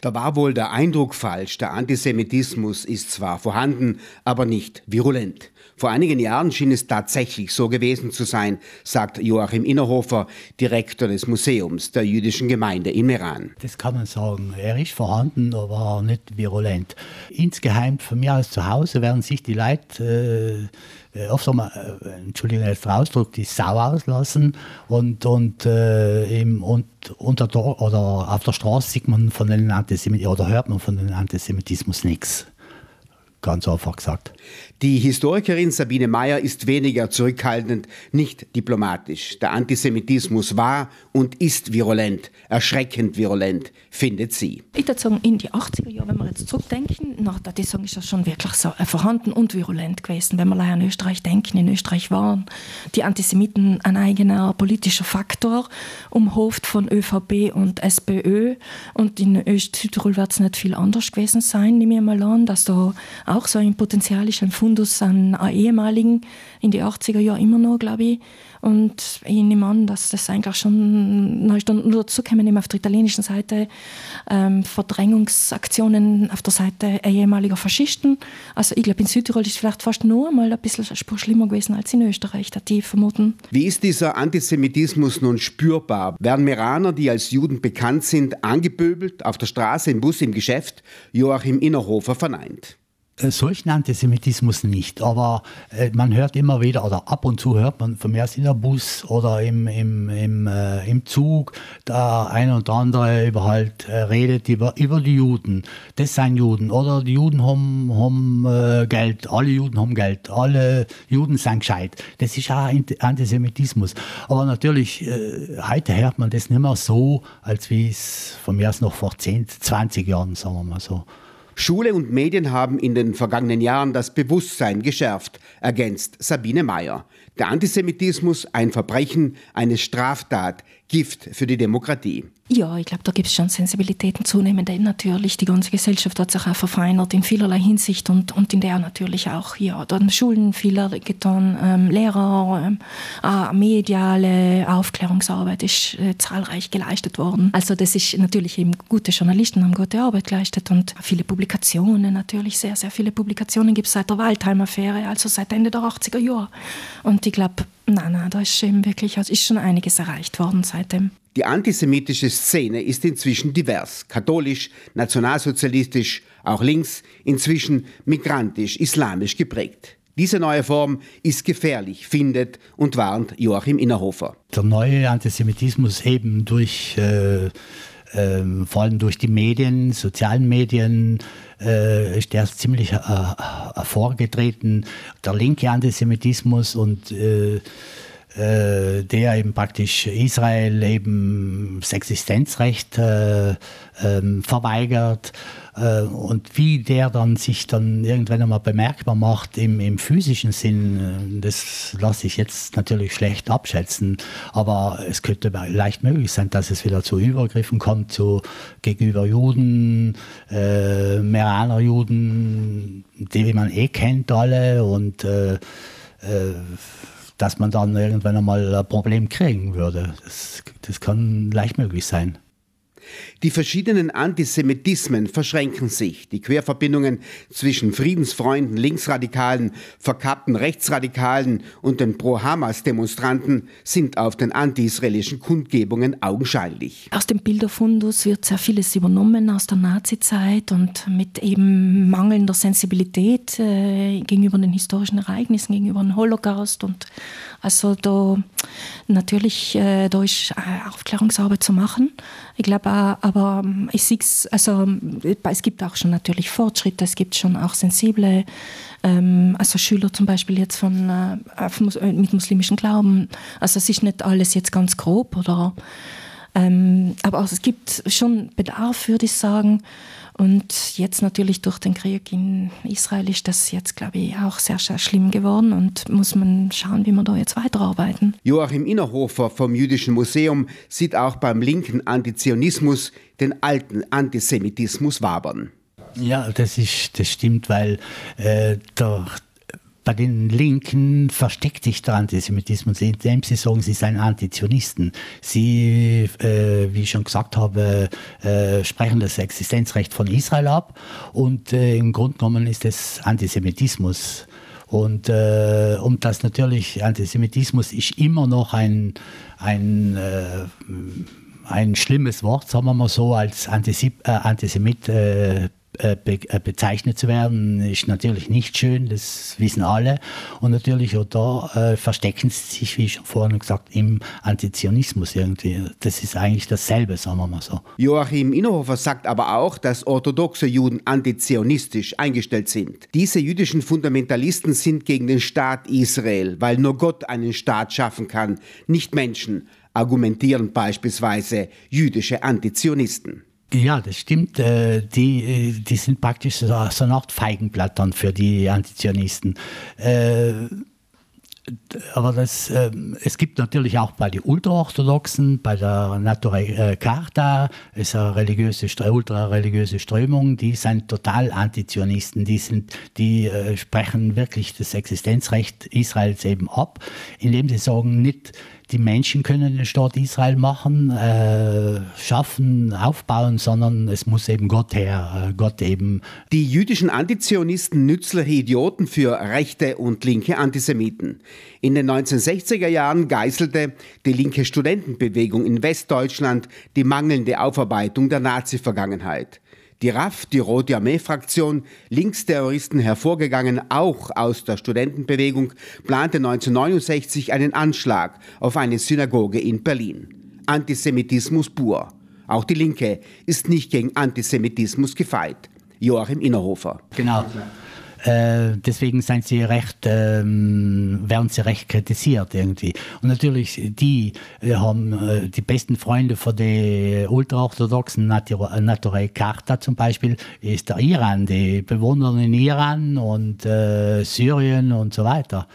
Da war wohl der Eindruck falsch, der Antisemitismus ist zwar vorhanden, aber nicht virulent. Vor einigen Jahren schien es tatsächlich so gewesen zu sein, sagt Joachim Innerhofer, Direktor des Museums der jüdischen Gemeinde in Meran. Das kann man sagen. Er ist vorhanden, aber nicht virulent. Insgeheim von mir aus zu Hause werden sich die Leute äh, oft einmal, äh, Entschuldigung, der Ausdruck, die Sau auslassen und, und, äh, im, und unter der, oder auf der Straße sieht man von den Antisemitismus oder hört man von den Antisemitismus nichts. Ganz einfach gesagt. Die Historikerin Sabine Mayer ist weniger zurückhaltend, nicht diplomatisch. Der Antisemitismus war und ist virulent, erschreckend virulent, findet sie. Ich würde sagen, in die 80er Jahre, wenn wir jetzt zurückdenken, nach der sagen, ist das schon wirklich so vorhanden und virulent gewesen. Wenn wir an Österreich denken, in Österreich waren die Antisemiten ein eigener politischer Faktor, umhoft von ÖVP und SPÖ. Und in Südtirol wird es nicht viel anders gewesen sein, nehme ich mal an, dass da auch so ein potenzialischer Fund Fundus an ehemaligen in die 80er Jahre immer noch, glaube ich. Und ich nehme an, dass das eigentlich schon, na, nur dazu kommen auf der italienischen Seite ähm, Verdrängungsaktionen auf der Seite ehemaliger Faschisten. Also ich glaube, in Südtirol ist vielleicht fast nur mal ein bisschen Spur schlimmer gewesen als in Österreich, da die vermuten. Wie ist dieser Antisemitismus nun spürbar? Werden Meraner, die als Juden bekannt sind, angepöbelt, auf der Straße, im Bus, im Geschäft? Joachim Innerhofer verneint. Äh, solchen Antisemitismus nicht, aber äh, man hört immer wieder, oder ab und zu hört man von mir in der Bus oder im, im, im, äh, im Zug, da ein oder andere über halt äh, redet über, über die Juden. Das sind Juden. Oder die Juden haben, haben äh, Geld, alle Juden haben Geld, alle Juden sind gescheit. Das ist auch Antisemitismus. Aber natürlich, äh, heute hört man das nicht mehr so, als wie es von mir noch vor 10, 20 Jahren, sagen wir mal so. Schule und Medien haben in den vergangenen Jahren das Bewusstsein geschärft, ergänzt Sabine Mayer. Der Antisemitismus ein Verbrechen, eine Straftat, Gift für die Demokratie. Ja, ich glaube, da gibt es schon Sensibilitäten zunehmend. Natürlich, die ganze Gesellschaft hat sich auch verfeinert in vielerlei Hinsicht und, und in der natürlich auch. Ja, da haben Schulen Fehler getan, ähm, Lehrer, ähm, äh, mediale Aufklärungsarbeit ist äh, zahlreich geleistet worden. Also das ist natürlich eben gute Journalisten haben gute Arbeit geleistet und viele Publikationen natürlich, sehr, sehr viele Publikationen gibt es seit der Waldheim-Affäre, also seit Ende der 80er Jahre. Und ich glaube, Nein, nein, da ist eben wirklich, also ist schon einiges erreicht worden seitdem. Die antisemitische Szene ist inzwischen divers, katholisch, nationalsozialistisch, auch links, inzwischen migrantisch, islamisch geprägt. Diese neue Form ist gefährlich, findet und warnt Joachim Innerhofer. Der neue Antisemitismus eben durch, äh, äh, vor allem durch die Medien, sozialen Medien, äh, ist der ziemlich äh, hervorgetreten. Der linke Antisemitismus und äh, äh, der eben praktisch Israel eben das Existenzrecht äh, ähm, verweigert äh, und wie der dann sich dann irgendwann einmal bemerkbar macht im, im physischen Sinn, das lasse ich jetzt natürlich schlecht abschätzen, aber es könnte leicht möglich sein, dass es wieder zu Übergriffen kommt zu, gegenüber Juden, äh, Meraner Juden, die man eh kennt alle und äh, dass man dann irgendwann einmal ein Problem kriegen würde. Das, das kann leicht möglich sein. Die verschiedenen Antisemitismen verschränken sich. Die Querverbindungen zwischen Friedensfreunden, Linksradikalen, verkappten Rechtsradikalen und den Pro-Hamas-Demonstranten sind auf den anti-israelischen Kundgebungen augenscheinlich. Aus dem Bilderfundus wird sehr vieles übernommen aus der Nazizeit und mit eben mangelnder Sensibilität äh, gegenüber den historischen Ereignissen, gegenüber dem Holocaust und also da natürlich, äh, da ist äh, Aufklärungsarbeit zu machen. Ich glaube, aber ähm, ich sehe es, also es gibt auch schon natürlich Fortschritte, es gibt schon auch sensible, ähm, also Schüler zum Beispiel jetzt von, äh, mit muslimischem Glauben. Also es ist nicht alles jetzt ganz grob oder ähm, aber auch, es gibt schon Bedarf, würde ich sagen. Und jetzt natürlich durch den Krieg in Israel ist das jetzt, glaube ich, auch sehr, sehr schlimm geworden und muss man schauen, wie wir da jetzt weiterarbeiten. Joachim Innerhofer vom Jüdischen Museum sieht auch beim linken Antizionismus den alten Antisemitismus wabern. Ja, das, ist, das stimmt, weil äh, der, bei den Linken versteckt sich der Antisemitismus, indem sie sagen, sie seien Antizionisten. Sie, äh, wie ich schon gesagt habe, äh, sprechen das Existenzrecht von Israel ab und äh, im Grunde genommen ist es Antisemitismus. Und, äh, und das natürlich, Antisemitismus ist immer noch ein, ein äh, ein schlimmes Wort, sagen wir mal so, als Antisemit, äh, Antisemit äh, be äh, bezeichnet zu werden, ist natürlich nicht schön, das wissen alle. Und natürlich auch da äh, verstecken sie sich, wie ich schon vorhin gesagt im Antizionismus irgendwie. Das ist eigentlich dasselbe, sagen wir mal so. Joachim Innerhofer sagt aber auch, dass orthodoxe Juden antizionistisch eingestellt sind. Diese jüdischen Fundamentalisten sind gegen den Staat Israel, weil nur Gott einen Staat schaffen kann, nicht Menschen, argumentieren beispielsweise jüdische Antizionisten. Ja, das stimmt. Äh, die, äh, die sind praktisch so eine Art Feigenblatt dann für die Antizionisten. Äh, aber das, es gibt natürlich auch bei den Ultraorthodoxen, bei der Natura Carta, ist eine religiöse, ultrareligiöse Strömung, die sind total Antizionisten, die, sind, die sprechen wirklich das Existenzrecht Israels eben ab, indem sie sagen, nicht die Menschen können den Staat Israel machen, äh, schaffen, aufbauen, sondern es muss eben Gott her, äh, Gott eben. Die jüdischen Antizionisten nützliche Idioten für rechte und linke Antisemiten. In den 1960er Jahren geißelte die linke Studentenbewegung in Westdeutschland die mangelnde Aufarbeitung der Nazi-Vergangenheit. Die RAF, die Rote Armee-Fraktion, Linksterroristen hervorgegangen auch aus der Studentenbewegung, plante 1969 einen Anschlag auf eine Synagoge in Berlin. Antisemitismus pur. Auch die Linke ist nicht gegen Antisemitismus gefeit. Joachim Innerhofer. Genau. Äh, deswegen sind sie recht, ähm, werden sie recht kritisiert irgendwie. Und natürlich, die äh, haben äh, die besten Freunde von den ultraorthodoxen Naturell Karta zum Beispiel, ist der Iran. Die bewundern in Iran und Syrien und so weiter.